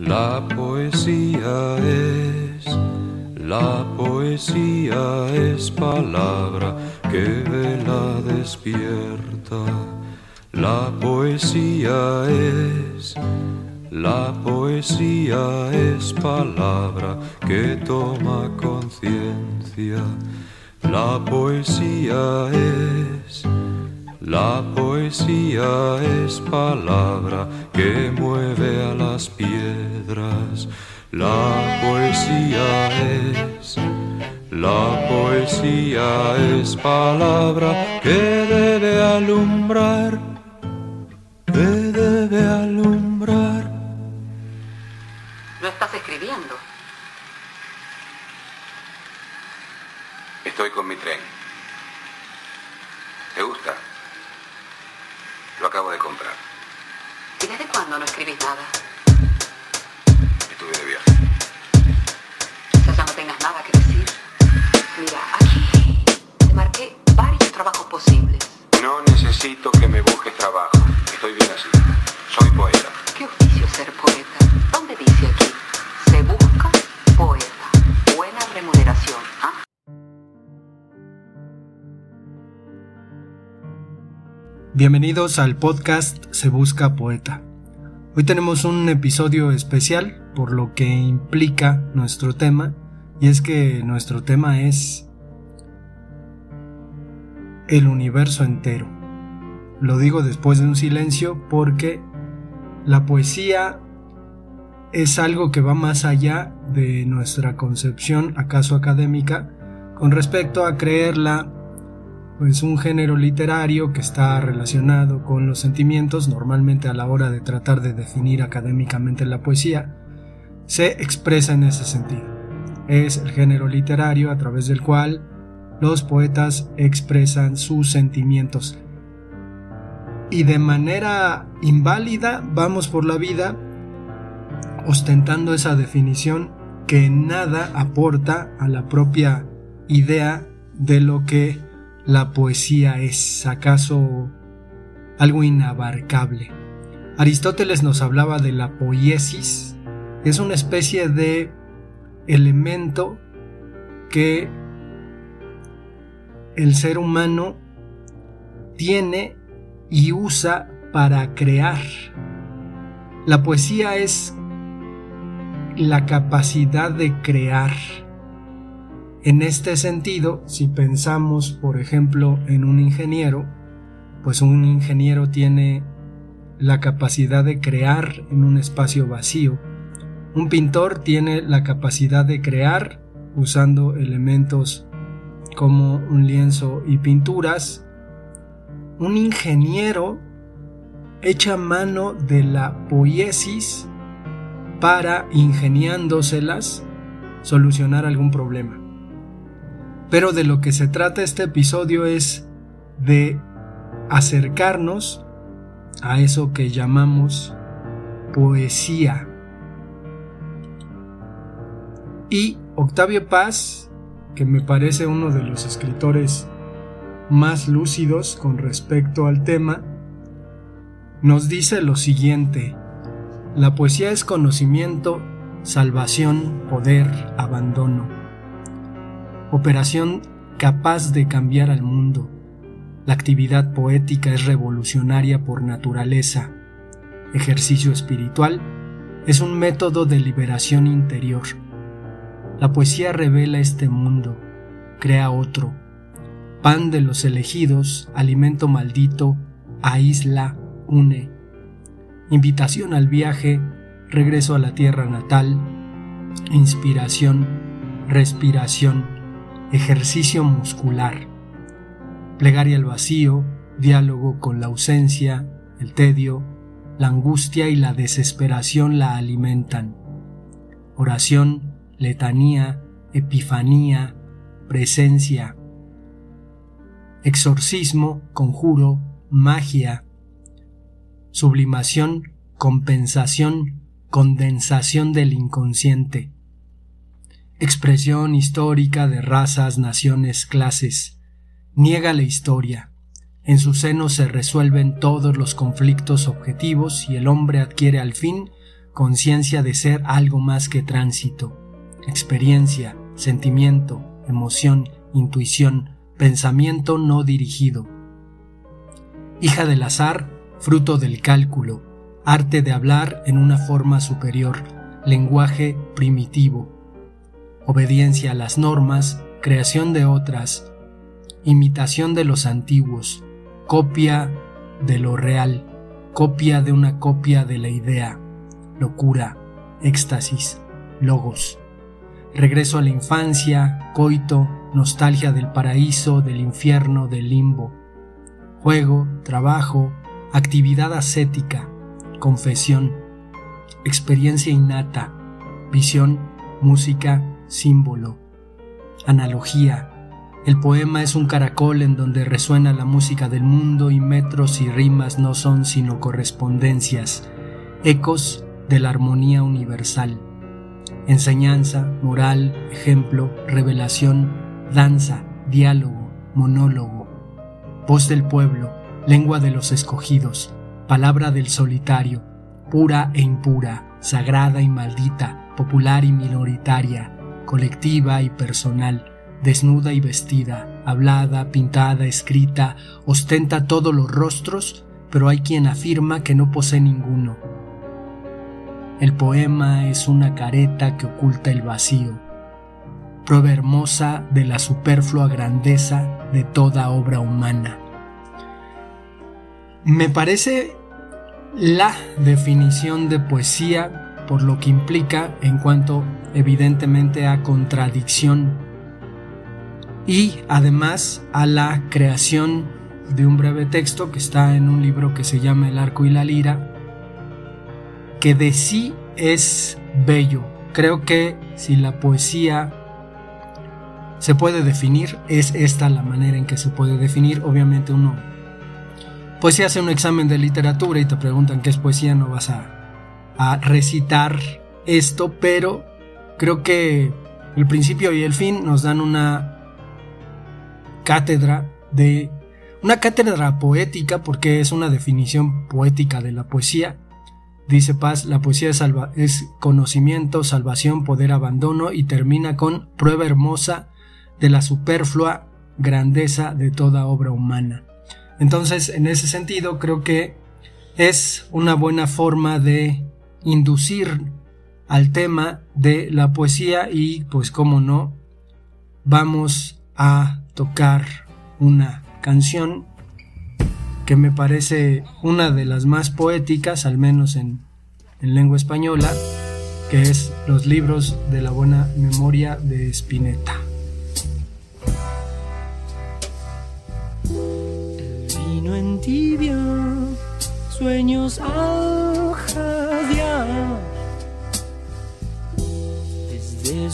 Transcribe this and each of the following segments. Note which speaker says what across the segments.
Speaker 1: La poesía es, la poesía es palabra que vela despierta. La poesía es, la poesía es palabra que toma conciencia. La poesía es, la poesía es palabra que mueve a las piedras. La poesía es, la poesía es palabra que debe alumbrar, que debe alumbrar.
Speaker 2: ¿No estás escribiendo?
Speaker 3: Estoy con mi tren. ¿Te gusta? Lo acabo de comprar.
Speaker 2: ¿Y desde cuándo no escribís nada?
Speaker 3: Estuve de viaje.
Speaker 2: Quizás ya no tengas nada que decir. Mira, aquí
Speaker 4: Bienvenidos al podcast Se Busca Poeta. Hoy tenemos un episodio especial por lo que implica nuestro tema y es que nuestro tema es el universo entero. Lo digo después de un silencio porque la poesía es algo que va más allá de nuestra concepción acaso académica con respecto a creerla pues un género literario que está relacionado con los sentimientos, normalmente a la hora de tratar de definir académicamente la poesía, se expresa en ese sentido. Es el género literario a través del cual los poetas expresan sus sentimientos. Y de manera inválida vamos por la vida ostentando esa definición que nada aporta a la propia idea de lo que la poesía es acaso algo inabarcable. Aristóteles nos hablaba de la poiesis, es una especie de elemento que el ser humano tiene y usa para crear. La poesía es la capacidad de crear en este sentido, si pensamos, por ejemplo, en un ingeniero, pues un ingeniero tiene la capacidad de crear en un espacio vacío. Un pintor tiene la capacidad de crear usando elementos como un lienzo y pinturas. Un ingeniero echa mano de la poiesis para, ingeniándoselas, solucionar algún problema. Pero de lo que se trata este episodio es de acercarnos a eso que llamamos poesía. Y Octavio Paz, que me parece uno de los escritores más lúcidos con respecto al tema, nos dice lo siguiente, la poesía es conocimiento, salvación, poder, abandono operación capaz de cambiar al mundo. La actividad poética es revolucionaria por naturaleza. Ejercicio espiritual es un método de liberación interior. La poesía revela este mundo, crea otro. Pan de los elegidos, alimento maldito, aísla, une. Invitación al viaje, regreso a la tierra natal, inspiración, respiración ejercicio muscular, plegaria al vacío, diálogo con la ausencia, el tedio, la angustia y la desesperación la alimentan. Oración, letanía, epifanía, presencia, exorcismo, conjuro, magia, sublimación, compensación, condensación del inconsciente, expresión histórica de razas, naciones, clases. Niega la historia. En su seno se resuelven todos los conflictos objetivos y el hombre adquiere al fin conciencia de ser algo más que tránsito, experiencia, sentimiento, emoción, intuición, pensamiento no dirigido. Hija del azar, fruto del cálculo, arte de hablar en una forma superior, lenguaje primitivo, obediencia a las normas, creación de otras, imitación de los antiguos, copia de lo real, copia de una copia de la idea, locura, éxtasis, logos. Regreso a la infancia, coito, nostalgia del paraíso, del infierno, del limbo. Juego, trabajo, actividad ascética, confesión, experiencia innata, visión, música, símbolo, analogía, el poema es un caracol en donde resuena la música del mundo y metros y rimas no son sino correspondencias, ecos de la armonía universal. Enseñanza, moral, ejemplo, revelación, danza, diálogo, monólogo. Voz del pueblo, lengua de los escogidos, palabra del solitario, pura e impura, sagrada y maldita, popular y minoritaria, colectiva y personal desnuda y vestida, hablada, pintada, escrita, ostenta todos los rostros, pero hay quien afirma que no posee ninguno. El poema es una careta que oculta el vacío, prueba hermosa de la superflua grandeza de toda obra humana. Me parece la definición de poesía por lo que implica en cuanto evidentemente a contradicción y además a la creación de un breve texto que está en un libro que se llama El arco y la lira, que de sí es bello. Creo que si la poesía se puede definir, es esta la manera en que se puede definir. Obviamente uno, pues si hace un examen de literatura y te preguntan qué es poesía, no vas a, recitar esto, pero creo que el principio y el fin nos dan una cátedra de una cátedra poética porque es una definición poética de la poesía. Dice Paz, la poesía es, es conocimiento, salvación, poder, abandono y termina con prueba hermosa de la superflua grandeza de toda obra humana. Entonces, en ese sentido, creo que es una buena forma de inducir al tema de la poesía y, pues, como no, vamos a tocar una canción que me parece una de las más poéticas, al menos en, lengua española, que es Los libros de la buena memoria de Spinetta.
Speaker 5: Vino en sueños al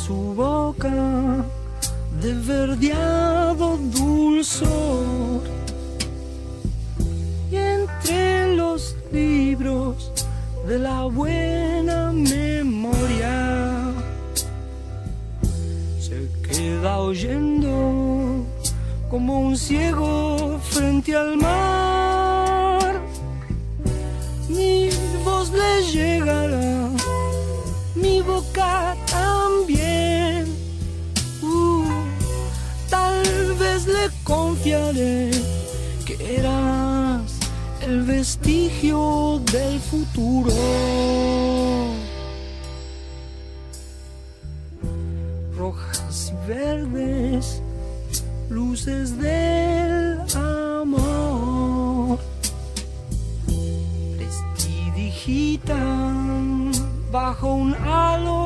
Speaker 5: su boca de verdeado dulzor. Y entre los libros de la buena memoria se queda oyendo como un ciego frente al mar. Mi voz le llegará, que eras el vestigio del futuro. Rojas y verdes, luces del amor, prestidigitan bajo un halo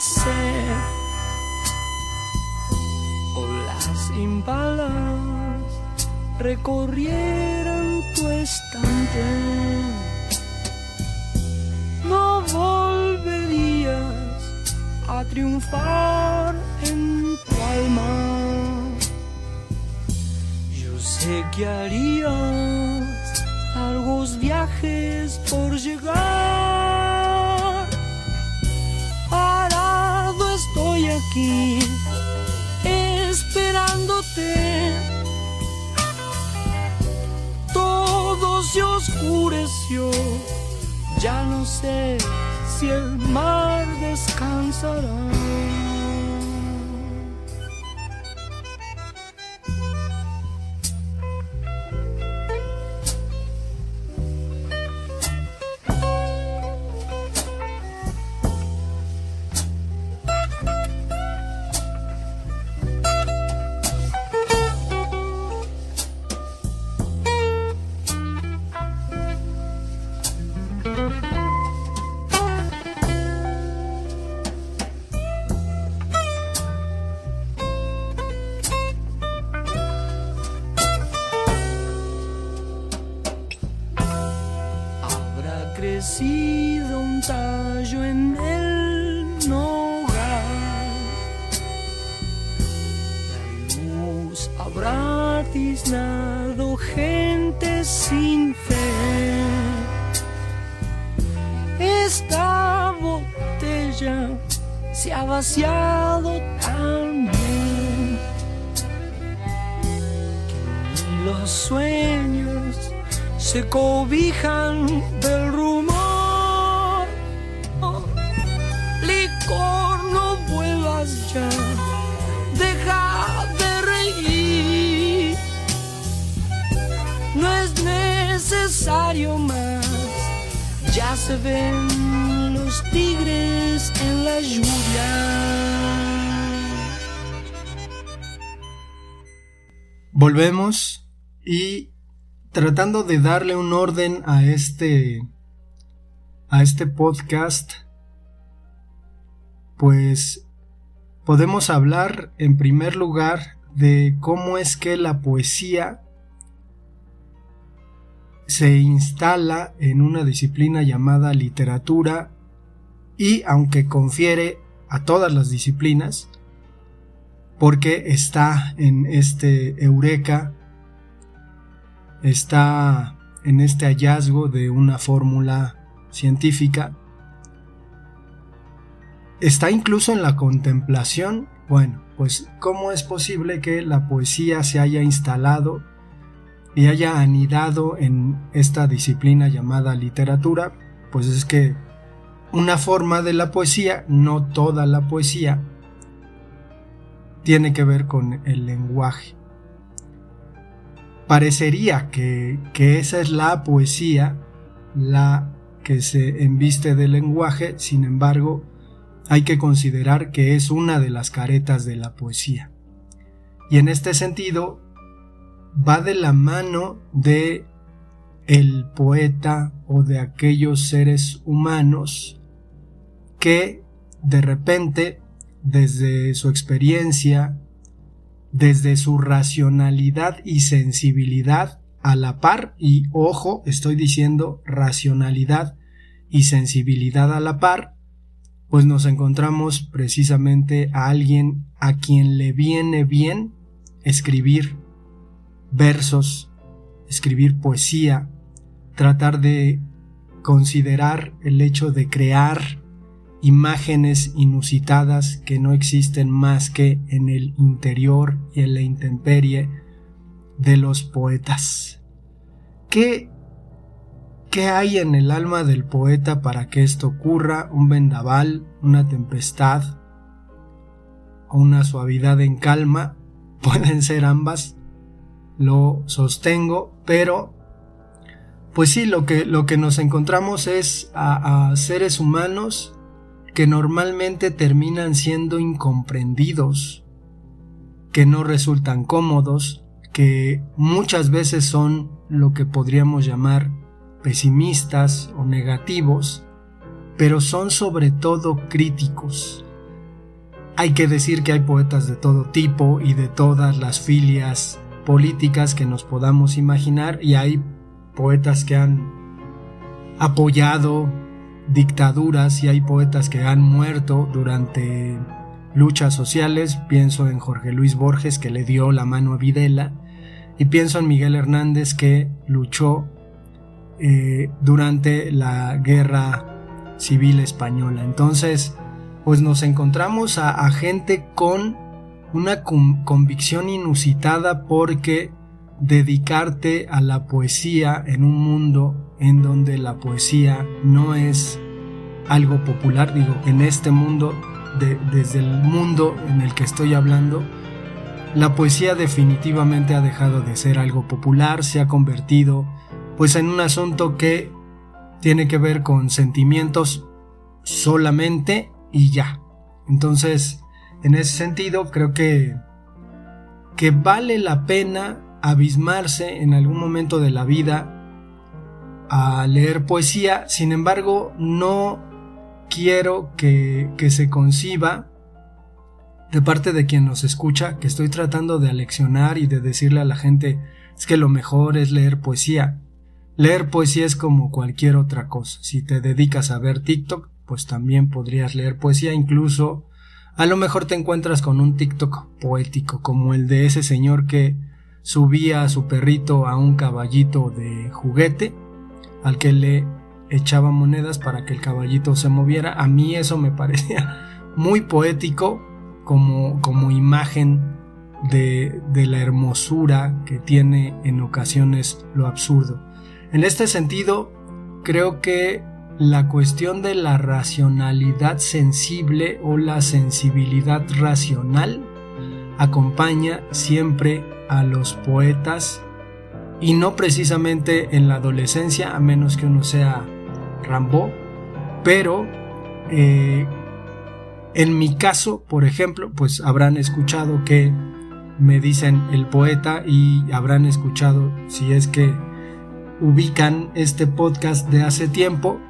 Speaker 5: ser olas impalas recorrieran tu estante. No volverías a triunfar en tu alma. Yo sé que harías largos viajes por llegar esperándote. Todo se oscureció, ya no sé si el mar descansará.
Speaker 4: Volvemos y tratando de darle un orden a este a este podcast pues podemos hablar en primer lugar de cómo es que la poesía se instala en una disciplina llamada literatura y aunque confiere a todas las disciplinas porque está en este eureka está en este hallazgo de una fórmula científica. Está incluso en la contemplación. Bueno, pues ¿cómo es posible que la poesía se haya instalado y haya anidado en esta disciplina llamada literatura? Pues es que una forma de la poesía, no toda la poesía, tiene que ver con el lenguaje parecería que, que, esa es la poesía, la que se embiste del lenguaje, sin embargo, hay que considerar que es una de las caretas de la poesía. Y en este sentido, va de la mano de el poeta o de aquellos seres humanos que de repente, desde su experiencia, desde su racionalidad y sensibilidad a la par, y ojo, estoy diciendo racionalidad y sensibilidad a la par, pues nos encontramos precisamente a alguien a quien le viene bien escribir versos, escribir poesía, tratar de considerar el hecho de crear imágenes inusitadas que no existen más que en el interior y en la intemperie de los poetas. ¿Qué, ¿Qué hay en el alma del poeta para que esto ocurra? ¿Un vendaval? ¿Una tempestad? ¿O una suavidad en calma? Pueden ser ambas, lo sostengo, pero pues sí, lo que, lo que nos encontramos es a, a seres humanos que normalmente terminan siendo incomprendidos, que no resultan cómodos, que muchas veces son lo que podríamos llamar pesimistas o negativos, pero son sobre todo críticos. hay que decir que hay poetas de todo tipo y de todas las filias políticas que nos podamos imaginar y hay poetas que han apoyado dictaduras y hay poetas que han muerto durante luchas sociales. Pienso en Jorge Luis Borges que le dio la mano a Videla y pienso en Miguel Hernández que luchó eh, durante la guerra civil española. Entonces, pues nos encontramos a, gente con una convicción inusitada porque dedicarte a la poesía en un mundo en donde la poesía no es algo popular, digo, en este mundo, desde el mundo en el que estoy hablando, la poesía definitivamente ha dejado de ser algo popular, se ha convertido pues en un asunto que tiene que ver con sentimientos solamente y ya. Entonces, en ese sentido, creo que, que vale la pena abismarse en algún momento de la vida a leer poesía, sin embargo, no quiero que, que se conciba de parte de quien nos escucha que estoy tratando de aleccionar y de decirle a la gente es que lo mejor es leer poesía. Leer poesía es como cualquier otra cosa. Si te dedicas a ver TikTok, pues también podrías leer poesía, incluso a lo mejor te encuentras con un TikTok poético, como el de ese señor que subía a su perrito a un caballito de juguete, al que le echaba monedas para que el caballito se moviera. A mí eso me parecía muy poético como, como imagen de, de la hermosura que tiene en ocasiones lo absurdo. En este sentido, creo que la cuestión de la racionalidad sensible o la sensibilidad racional acompaña siempre a los poetas y no precisamente en la adolescencia, a menos que uno sea Rambo, pero eh, en mi caso, por ejemplo, pues habrán escuchado que me dicen el poeta y habrán escuchado, si es que ubican este podcast de hace tiempo,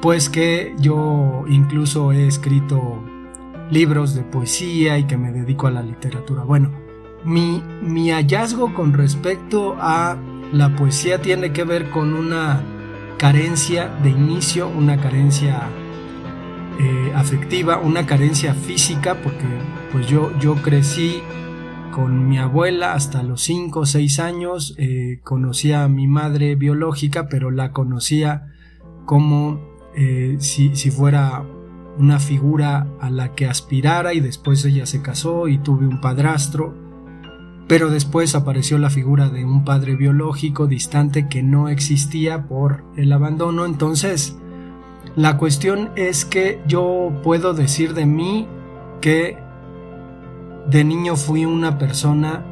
Speaker 4: pues que yo incluso he escrito libros de poesía y que me dedico a la literatura. Bueno, mi, mi hallazgo con respecto a la poesía tiene que ver con una carencia de inicio, una carencia eh, afectiva, una carencia física, porque pues yo, yo crecí con mi abuela hasta los 5 o 6 años, eh, conocía a mi madre biológica, pero la conocía como eh, si, si fuera una figura a la que aspirara y después ella se casó y tuve un padrastro, pero después apareció la figura de un padre biológico distante que no existía por el abandono, entonces la cuestión es que yo puedo decir de mí que de niño fui una persona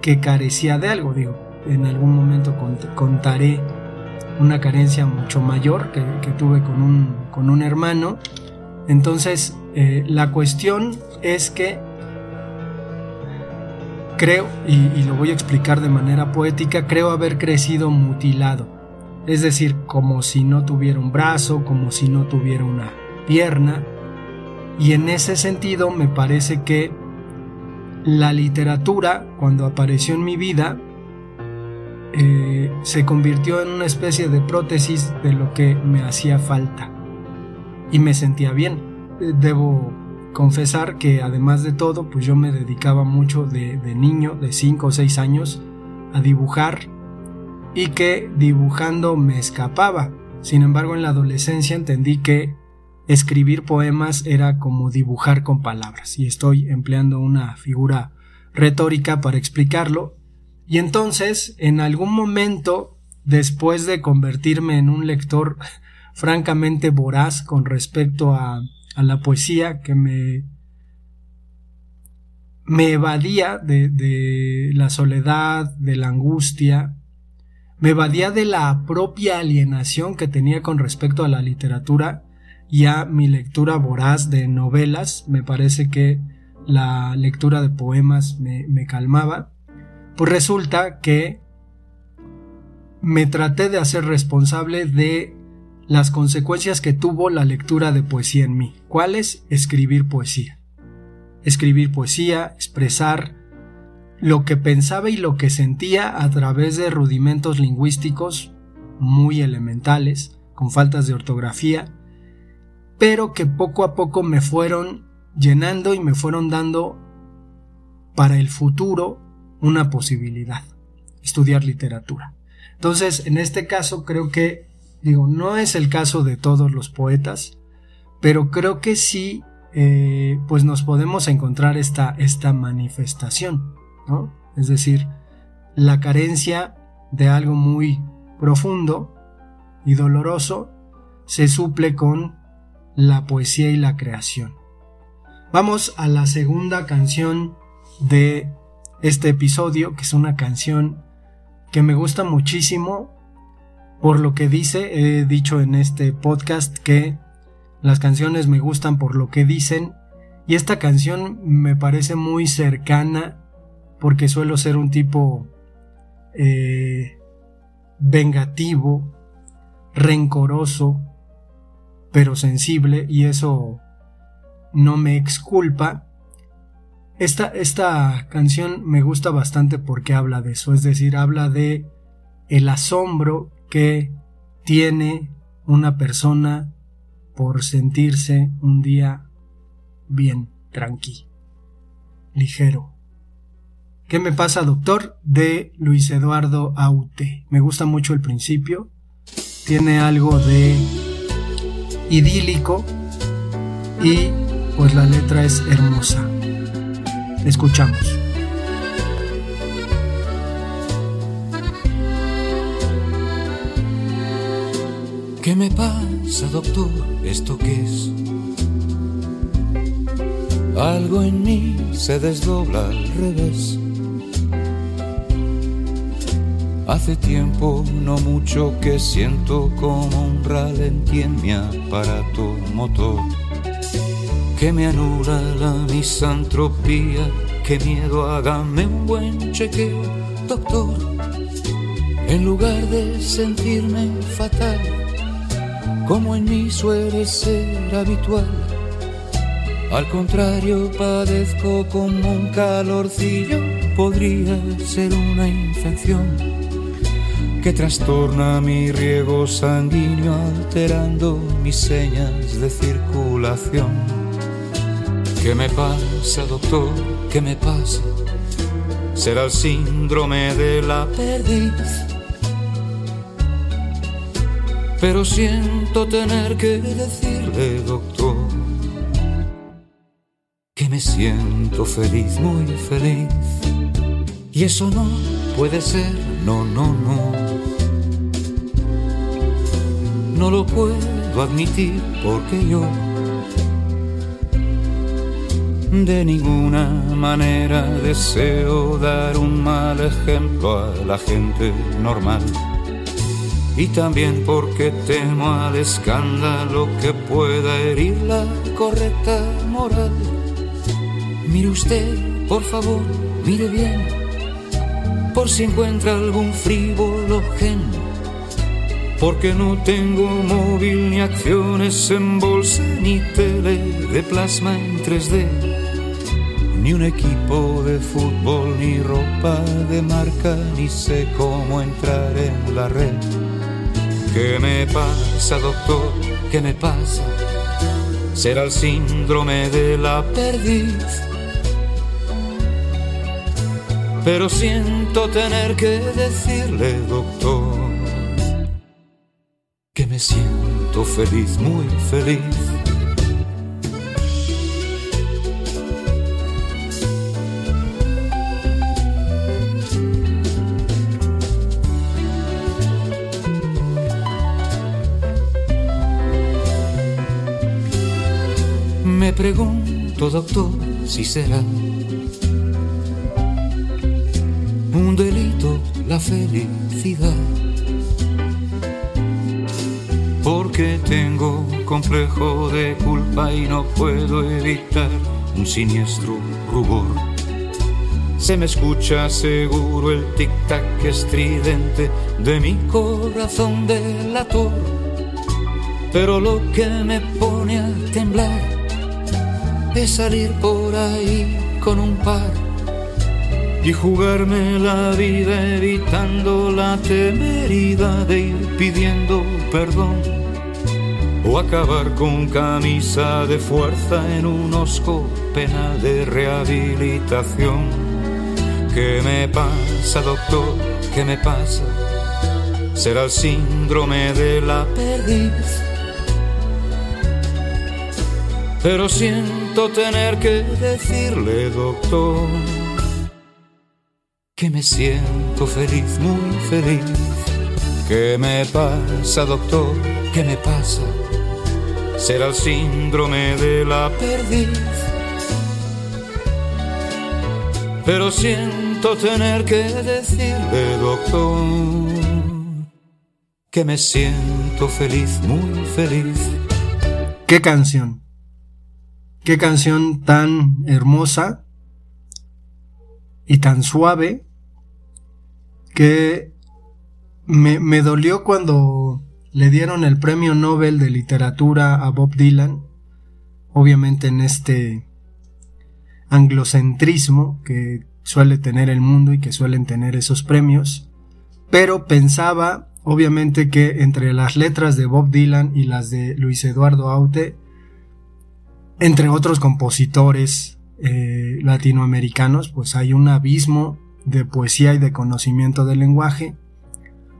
Speaker 4: que carecía de algo, digo, en algún momento contaré una carencia mucho mayor que, tuve con un, con un, hermano. Entonces, eh, la cuestión es que creo, y, lo voy a explicar de manera poética, creo haber crecido mutilado. Es decir, como si no tuviera un brazo, como si no tuviera una pierna. Y en ese sentido me parece que la literatura, cuando apareció en mi vida, eh, se convirtió en una especie de prótesis de lo que me hacía falta. Y me sentía bien. Debo confesar que además de todo, pues yo me dedicaba mucho de, niño, de 5 o 6 años, a dibujar y que dibujando me escapaba. Sin embargo, en la adolescencia entendí que escribir poemas era como dibujar con palabras y estoy empleando una figura retórica para explicarlo y entonces, en algún momento, después de convertirme en un lector francamente voraz con respecto a, la poesía que me, me evadía de, de la soledad, de la angustia, me evadía de la propia alienación que tenía con respecto a la literatura y a mi lectura voraz de novelas. Me parece que la lectura de poemas me, me calmaba. Pues resulta que me traté de hacer responsable de las consecuencias que tuvo la lectura de poesía en mí. ¿Cuáles? Escribir poesía. escribir poesía, expresar lo que pensaba y lo que sentía a través de rudimentos lingüísticos muy elementales, con faltas de ortografía, pero que poco a poco me fueron llenando y me fueron dando para el futuro una posibilidad, estudiar literatura. Entonces, en este caso creo que, digo, no es el caso de todos los poetas, pero creo que sí, eh, pues nos podemos encontrar esta, esta manifestación, ¿no? Es decir, la carencia de algo muy profundo y doloroso se suple con la poesía y la creación. Vamos a la segunda canción de este episodio, que es una canción que me gusta muchísimo por lo que dice. He dicho en este podcast que las canciones me gustan por lo que dicen y esta canción me parece muy cercana porque suelo ser un tipo eh, vengativo, rencoroso, pero sensible y eso no me exculpa. Esta, esta canción me gusta bastante porque habla de eso, es decir, habla de el asombro que tiene una persona por sentirse un día bien, tranqui, ligero. ¿Qué me pasa, doctor? De Luis Eduardo Aute. Me gusta mucho el principio. Tiene algo de idílico y pues la letra es hermosa. Escuchamos.
Speaker 1: ¿Qué me pasa, doctor? ¿Esto qué es? Algo en mí se desdobla al revés. Hace tiempo, no mucho, que siento como un ralentí en mi aparato motor que me anula la misantropía, que miedo hágame un buen chequeo, doctor, en lugar de sentirme fatal, como en mí suele ser habitual. Al contrario, padezco como un calorcillo, podría ser una infección que trastorna mi riego sanguíneo alterando mis señas de circulación. ¿Qué me pasa, doctor? ¿Qué me pasa? Será el síndrome de la perdiz. Pero siento tener que decirle, doctor, que me siento feliz, muy feliz. Y eso no puede ser, no, no, no. No lo puedo admitir porque yo de ninguna manera deseo dar un mal ejemplo a la gente normal. Y también porque temo al escándalo que pueda herir la correcta moral. Mire usted, por favor, mire bien, por si encuentra algún frívolo gen. Porque no tengo móvil ni acciones en bolsa ni tele de plasma en 3D ni un equipo de fútbol, ni ropa de marca, ni sé cómo entrar en la red. ¿Qué me pasa, doctor? ¿Qué me pasa? Será el síndrome de la perdiz. Pero siento tener que decirle, doctor, que me siento feliz, muy feliz pregunto, doctor, si será un delito la felicidad. Porque tengo complejo de culpa y no puedo evitar un siniestro rubor. Se me escucha seguro el tic-tac estridente de mi corazón delator. Pero lo que me pone a temblar es salir por ahí con un par y jugarme la vida evitando la temeridad de ir pidiendo perdón o acabar con camisa de fuerza en un osco penal de rehabilitación. ¿Qué me pasa, doctor? ¿Qué me pasa? Será el síndrome de la perdiz. Pero siento tener que decirle, doctor, que me siento feliz, muy feliz. ¿Qué me pasa, doctor? ¿Qué me pasa? Será el síndrome de la perdiz. Pero siento tener que decirle, doctor, que me siento feliz, muy feliz.
Speaker 4: ¿Qué canción? ¿Qué canción tan hermosa y tan suave que me, dolió cuando le dieron el premio Nobel de literatura a Bob Dylan, obviamente en este anglocentrismo que suele tener el mundo y que suelen tener esos premios, pero pensaba obviamente que entre las letras de Bob Dylan y las de Luis Eduardo Aute, entre otros compositores eh, latinoamericanos, pues hay un abismo de poesía y de conocimiento del lenguaje.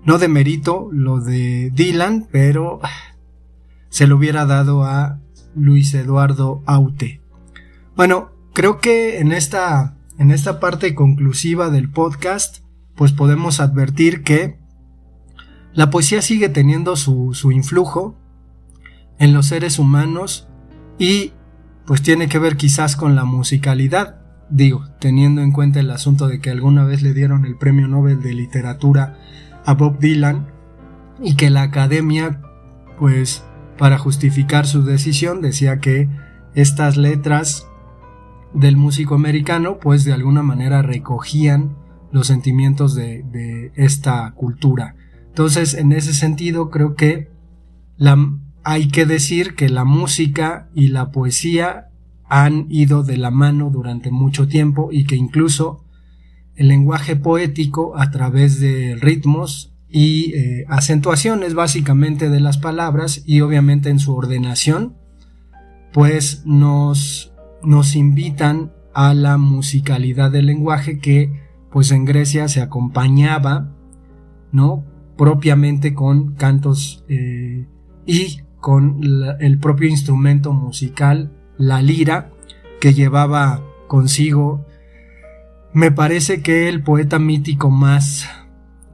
Speaker 4: No de mérito lo de Dylan, pero se lo hubiera dado a Luis Eduardo Aute. Bueno, creo que en esta, en esta parte conclusiva del podcast, pues podemos advertir que la poesía sigue teniendo su, su influjo en los seres humanos y pues tiene que ver quizás con la musicalidad digo, teniendo en cuenta el asunto de que alguna vez le dieron el premio Nobel de literatura a Bob Dylan y que la academia, pues, para justificar su decisión, decía que estas letras del músico americano, pues, de alguna manera recogían los sentimientos de, de esta cultura. Entonces, en ese sentido, creo que la, hay que decir que la música y la poesía han ido de la mano durante mucho tiempo y que incluso el lenguaje poético a través de ritmos y eh, acentuaciones básicamente de las palabras y obviamente en su ordenación pues nos, nos invitan a la musicalidad del lenguaje que pues en Grecia se acompañaba no propiamente con cantos eh, y con el propio instrumento musical la lira que llevaba consigo. Me parece que el poeta mítico más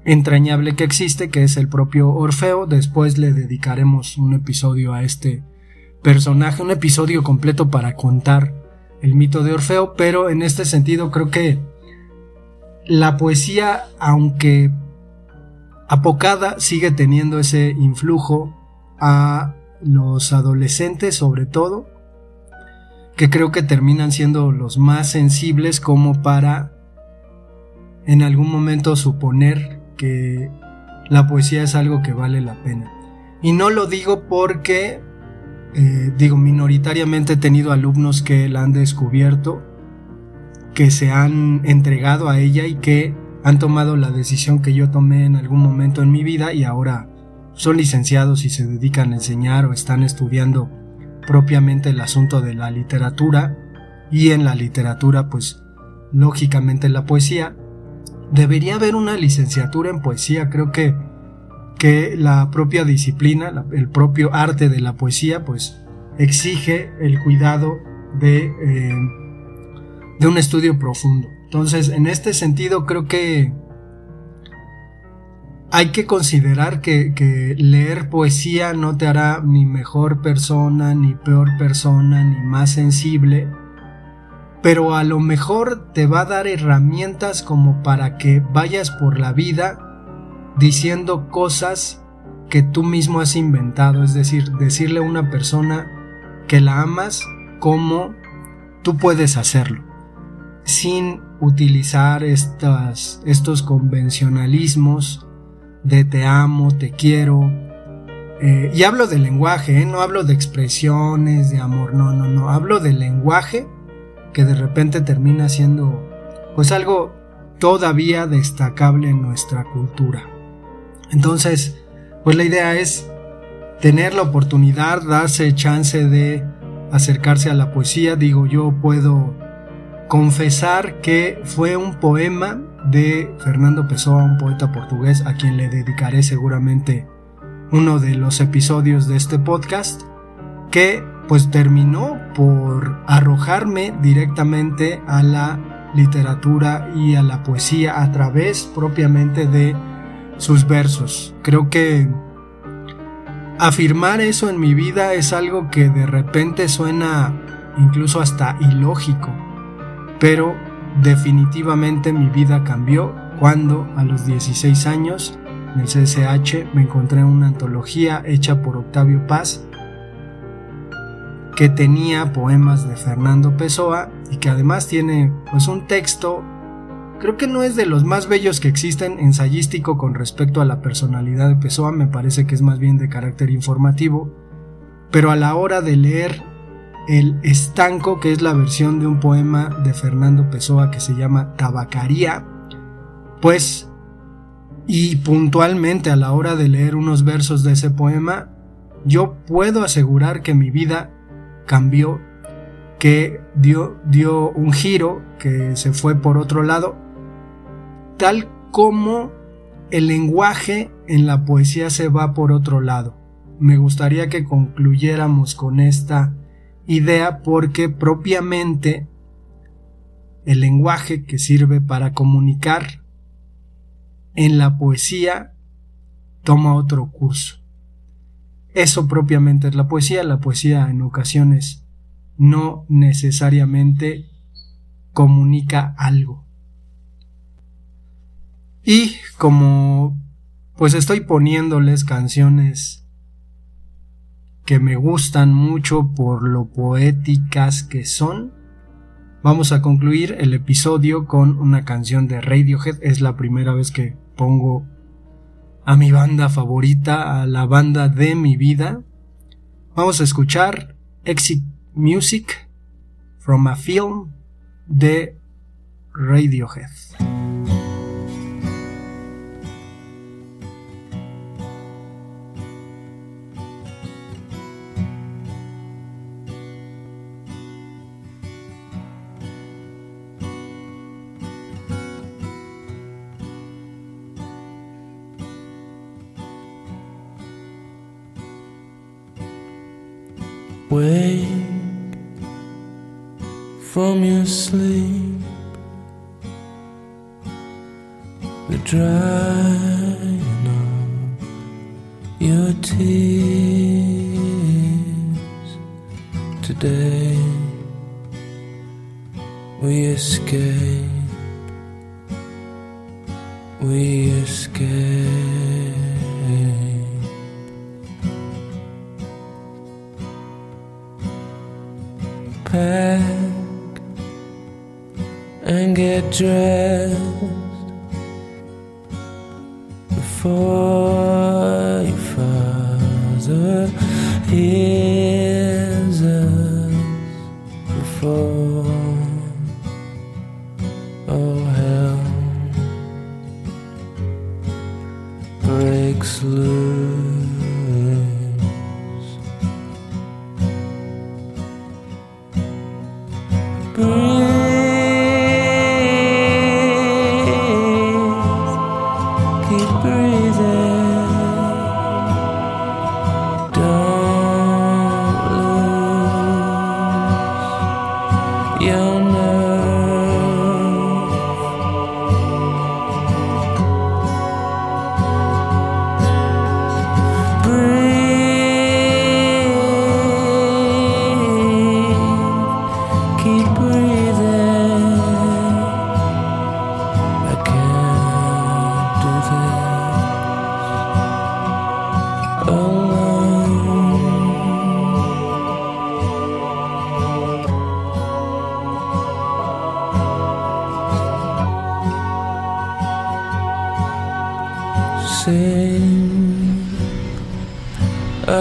Speaker 4: entrañable que existe, que es el propio Orfeo, después le dedicaremos un episodio a este personaje, un episodio completo para contar el mito de Orfeo, pero en este sentido creo que la poesía, aunque apocada, sigue teniendo ese influjo a los adolescentes sobre todo, que creo que terminan siendo los más sensibles como para en algún momento suponer que la poesía es algo que vale la pena. Y no lo digo porque, eh, digo, minoritariamente he tenido alumnos que la han descubierto, que se han entregado a ella y que han tomado la decisión que yo tomé en algún momento en mi vida y ahora son licenciados y se dedican a enseñar o están estudiando propiamente el asunto de la literatura y en la literatura pues lógicamente la poesía. Debería haber una licenciatura en poesía, creo que, que la propia disciplina, el propio arte de la poesía pues exige el cuidado de, eh, de un estudio profundo. Entonces en este sentido creo que hay que considerar que, leer poesía no te hará ni mejor persona, ni peor persona, ni más sensible, pero a lo mejor te va a dar herramientas como para que vayas por la vida diciendo cosas que tú mismo has inventado, es decir, decirle a una persona que la amas como tú puedes hacerlo, sin utilizar estos convencionalismos de te amo, te quiero, eh, y hablo de lenguaje, ¿eh? no hablo de expresiones, de amor, no, no, no, hablo del lenguaje que de repente termina siendo pues algo todavía destacable en nuestra cultura. Entonces, pues la idea es tener la oportunidad, darse chance de acercarse a la poesía. Digo, yo puedo confesar que fue un poema de Fernando Pessoa, un poeta portugués a quien le dedicaré seguramente uno de los episodios de este podcast, que pues terminó por arrojarme directamente a la literatura y a la poesía a través propiamente de sus versos. Creo que afirmar eso en mi vida es algo que de repente suena incluso hasta ilógico, pero definitivamente mi vida cambió cuando a los 16 años en el CSH me encontré una antología hecha por Octavio Paz que tenía poemas de Fernando Pessoa y que además tiene pues un texto creo que no es de los más bellos que existen ensayístico con respecto a la personalidad de Pessoa, me parece que es más bien de carácter informativo, pero a la hora de leer El Estanco, que es la versión de un poema de Fernando Pessoa que se llama Tabacaría, pues y puntualmente a la hora de leer unos versos de ese poema, yo puedo asegurar que mi vida cambió, que dio, dio un giro, que se fue por otro lado, tal como el lenguaje en la poesía se va por otro lado. Me gustaría que concluyéramos con esta idea porque propiamente el lenguaje que sirve para comunicar en la poesía toma otro curso. Eso propiamente es la poesía. La poesía en ocasiones no necesariamente comunica algo. Y como pues estoy poniéndoles canciones que me gustan mucho por lo poéticas que son, vamos a concluir el episodio con una canción de Radiohead. Es la primera vez que pongo a mi banda favorita, a la banda de mi vida. Vamos a escuchar Exit Music from a Film de Radiohead.
Speaker 5: Pack and get dressed before your father hears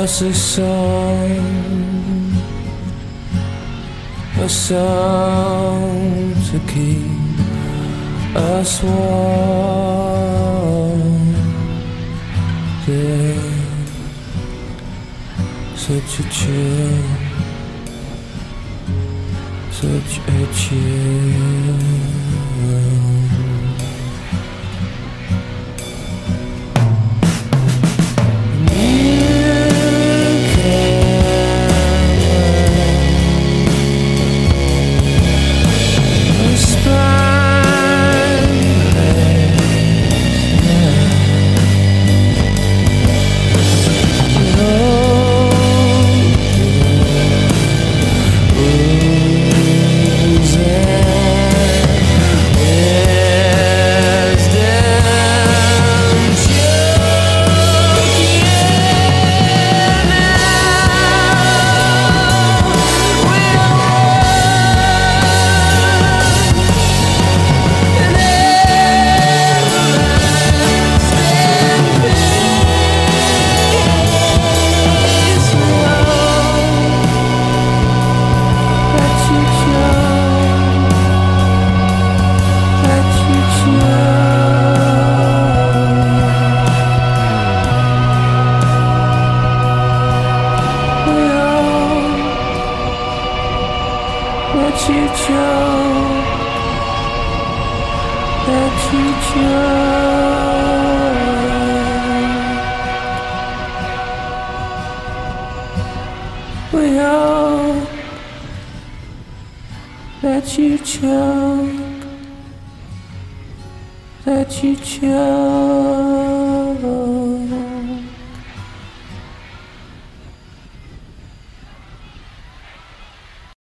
Speaker 5: Us a song, a song to keep us warm. There, such a chill, such a chill.